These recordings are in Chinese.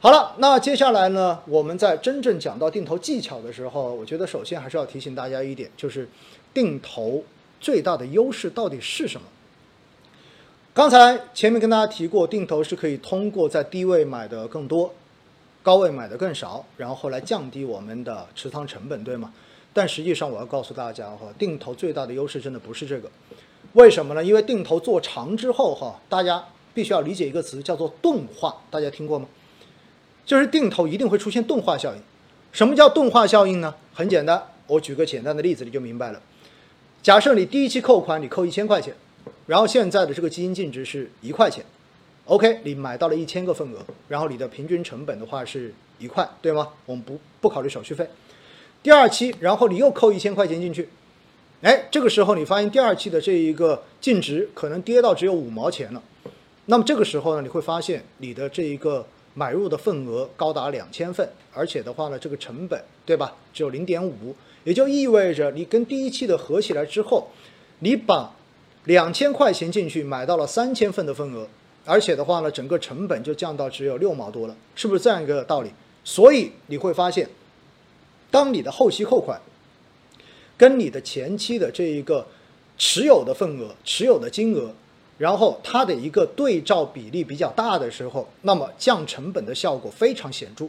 好了，那接下来呢，我们在真正讲到定投技巧的时候，我觉得首先还是要提醒大家一点，就是定投最大的优势到底是什么？刚才前面跟大家提过，定投是可以通过在低位买的更多，高位买的更少，然后来降低我们的持仓成本，对吗？但实际上，我要告诉大家哈，定投最大的优势真的不是这个，为什么呢？因为定投做长之后哈，大家必须要理解一个词，叫做钝化，大家听过吗？就是定投一定会出现钝化效应。什么叫钝化效应呢？很简单，我举个简单的例子你就明白了。假设你第一期扣款你扣一千块钱，然后现在的这个基金净值是一块钱，OK，你买到了一千个份额，然后你的平均成本的话是一块，对吗？我们不不考虑手续费。第二期，然后你又扣一千块钱进去，哎，这个时候你发现第二期的这一个净值可能跌到只有五毛钱了，那么这个时候呢，你会发现你的这一个。买入的份额高达两千份，而且的话呢，这个成本对吧，只有零点五，也就意味着你跟第一期的合起来之后，你把两千块钱进去买到了三千份的份额，而且的话呢，整个成本就降到只有六毛多了，是不是这样一个道理？所以你会发现，当你的后期扣款跟你的前期的这一个持有的份额、持有的金额。然后它的一个对照比例比较大的时候，那么降成本的效果非常显著。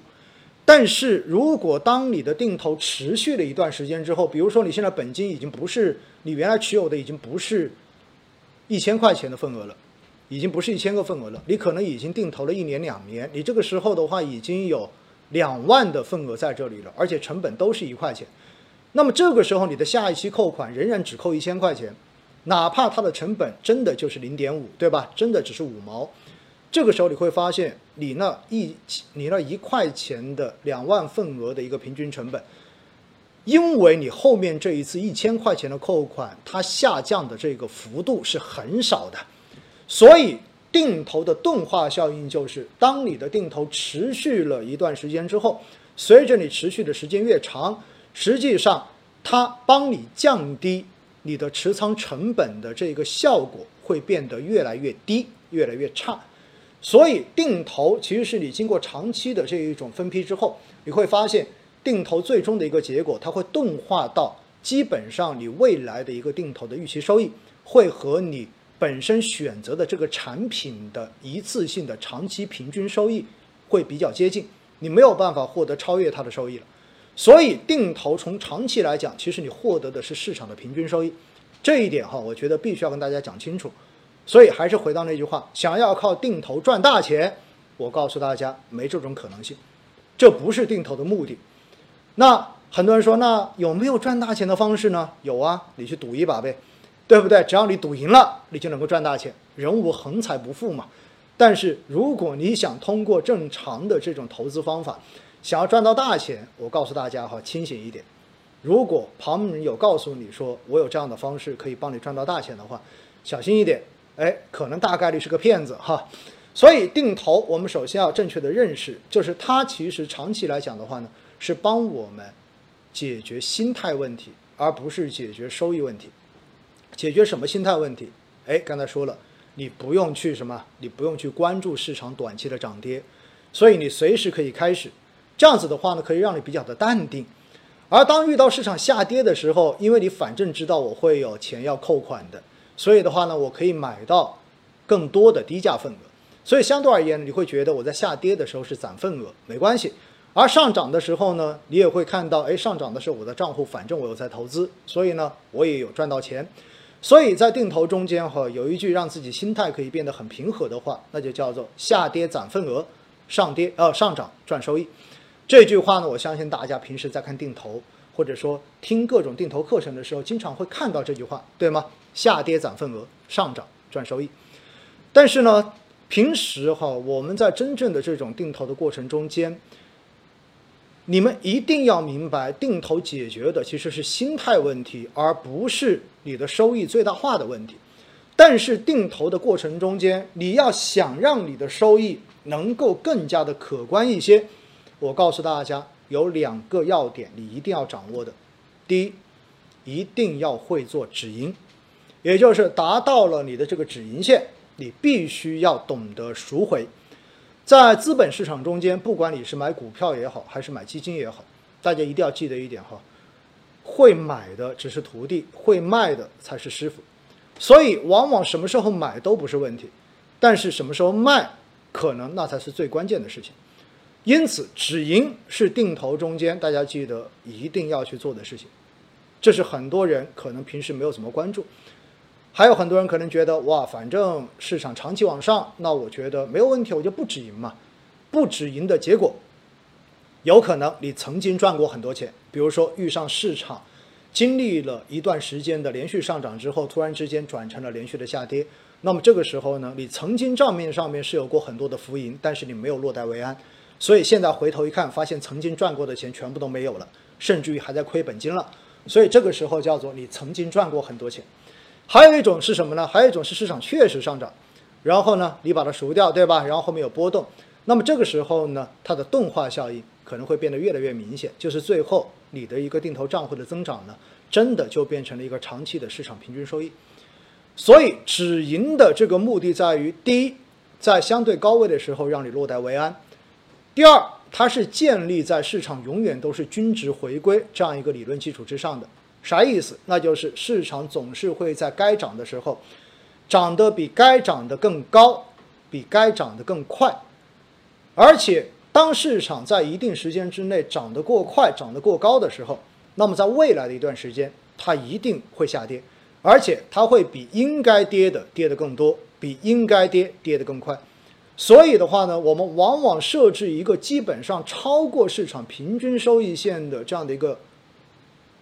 但是如果当你的定投持续了一段时间之后，比如说你现在本金已经不是你原来持有的已经不是一千块钱的份额了，已经不是一千个份额了，你可能已经定投了一年两年，你这个时候的话已经有两万的份额在这里了，而且成本都是一块钱，那么这个时候你的下一期扣款仍然只扣一千块钱。哪怕它的成本真的就是零点五，对吧？真的只是五毛，这个时候你会发现，你那一你那一块钱的两万份额的一个平均成本，因为你后面这一次一千块钱的扣款，它下降的这个幅度是很少的，所以定投的钝化效应就是，当你的定投持续了一段时间之后，随着你持续的时间越长，实际上它帮你降低。你的持仓成本的这个效果会变得越来越低，越来越差。所以定投其实是你经过长期的这一种分批之后，你会发现定投最终的一个结果，它会钝化到基本上你未来的一个定投的预期收益会和你本身选择的这个产品的一次性的长期平均收益会比较接近，你没有办法获得超越它的收益了。所以定投从长期来讲，其实你获得的是市场的平均收益，这一点哈，我觉得必须要跟大家讲清楚。所以还是回到那句话，想要靠定投赚大钱，我告诉大家没这种可能性，这不是定投的目的。那很多人说，那有没有赚大钱的方式呢？有啊，你去赌一把呗，对不对？只要你赌赢了，你就能够赚大钱。人无横财不富嘛。但是如果你想通过正常的这种投资方法，想要赚到大钱，我告诉大家哈，清醒一点。如果旁人有告诉你说我有这样的方式可以帮你赚到大钱的话，小心一点，哎，可能大概率是个骗子哈。所以定投，我们首先要正确的认识，就是它其实长期来讲的话呢，是帮我们解决心态问题，而不是解决收益问题。解决什么心态问题？哎，刚才说了，你不用去什么，你不用去关注市场短期的涨跌，所以你随时可以开始。这样子的话呢，可以让你比较的淡定，而当遇到市场下跌的时候，因为你反正知道我会有钱要扣款的，所以的话呢，我可以买到更多的低价份额，所以相对而言，你会觉得我在下跌的时候是攒份额，没关系。而上涨的时候呢，你也会看到，哎，上涨的时候我的账户反正我有在投资，所以呢，我也有赚到钱。所以在定投中间哈，有一句让自己心态可以变得很平和的话，那就叫做下跌攒份额，上跌呃上涨赚收益。这句话呢，我相信大家平时在看定投，或者说听各种定投课程的时候，经常会看到这句话，对吗？下跌攒份额，上涨赚收益。但是呢，平时哈，我们在真正的这种定投的过程中间，你们一定要明白，定投解决的其实是心态问题，而不是你的收益最大化的问题。但是定投的过程中间，你要想让你的收益能够更加的可观一些。我告诉大家，有两个要点你一定要掌握的。第一，一定要会做止盈，也就是达到了你的这个止盈线，你必须要懂得赎回。在资本市场中间，不管你是买股票也好，还是买基金也好，大家一定要记得一点哈，会买的只是徒弟，会卖的才是师傅。所以，往往什么时候买都不是问题，但是什么时候卖，可能那才是最关键的事情。因此，止盈是定投中间大家记得一定要去做的事情。这是很多人可能平时没有怎么关注，还有很多人可能觉得哇，反正市场长期往上，那我觉得没有问题，我就不止盈嘛。不止盈的结果，有可能你曾经赚过很多钱，比如说遇上市场经历了一段时间的连续上涨之后，突然之间转成了连续的下跌，那么这个时候呢，你曾经账面上面是有过很多的浮盈，但是你没有落袋为安，所以现在回头一看，发现曾经赚过的钱全部都没有了，甚至于还在亏本金了。所以这个时候叫做你曾经赚过很多钱，还有一种是什么呢？还有一种是市场确实上涨，然后呢你把它赎掉，对吧？然后后面有波动，那么这个时候呢，它的钝化效应可能会变得越来越明显，就是最后你的一个定投账户的增长呢，真的就变成了一个长期的市场平均收益。所以止盈的这个目的在于：第一，在相对高位的时候让你落袋为安；第二。它是建立在市场永远都是均值回归这样一个理论基础之上的，啥意思？那就是市场总是会在该涨的时候，涨得比该涨的更高，比该涨得更快。而且，当市场在一定时间之内涨得过快、涨得过高的时候，那么在未来的一段时间，它一定会下跌，而且它会比应该跌的跌得更多，比应该跌跌得更快。所以的话呢，我们往往设置一个基本上超过市场平均收益线的这样的一个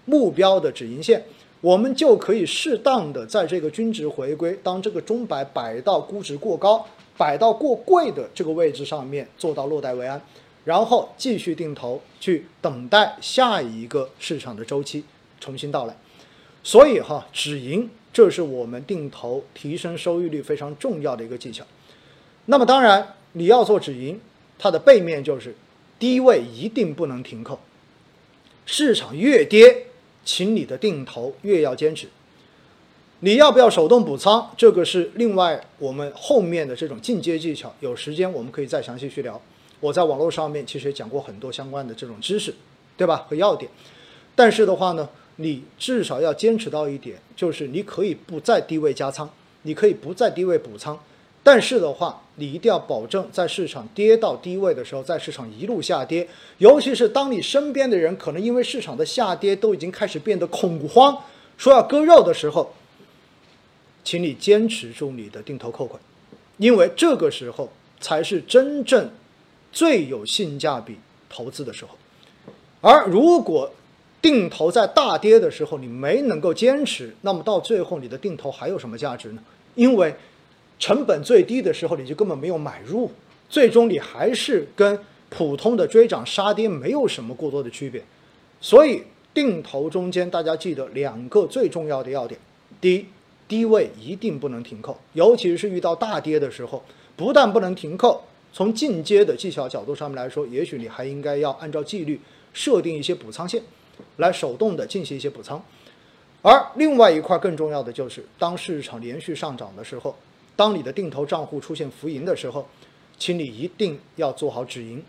目标的止盈线，我们就可以适当的在这个均值回归，当这个钟摆摆到估值过高、摆到过贵的这个位置上面，做到落袋为安，然后继续定投，去等待下一个市场的周期重新到来。所以哈，止盈这是我们定投提升收益率非常重要的一个技巧。那么当然，你要做止盈，它的背面就是低位一定不能停扣。市场越跌，请你的定投越要坚持。你要不要手动补仓？这个是另外我们后面的这种进阶技巧，有时间我们可以再详细去聊。我在网络上面其实也讲过很多相关的这种知识，对吧？和要点。但是的话呢，你至少要坚持到一点，就是你可以不在低位加仓，你可以不在低位补仓。但是的话，你一定要保证在市场跌到低位的时候，在市场一路下跌，尤其是当你身边的人可能因为市场的下跌都已经开始变得恐慌，说要割肉的时候，请你坚持住你的定投扣款，因为这个时候才是真正最有性价比投资的时候。而如果定投在大跌的时候你没能够坚持，那么到最后你的定投还有什么价值呢？因为成本最低的时候，你就根本没有买入，最终你还是跟普通的追涨杀跌没有什么过多的区别。所以定投中间，大家记得两个最重要的要点：第一，低位一定不能停扣，尤其是遇到大跌的时候，不但不能停扣，从进阶的技巧角度上面来说，也许你还应该要按照纪律设定一些补仓线，来手动的进行一些补仓。而另外一块更重要的就是，当市场连续上涨的时候。当你的定投账户出现浮盈的时候，请你一定要做好止盈，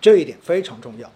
这一点非常重要。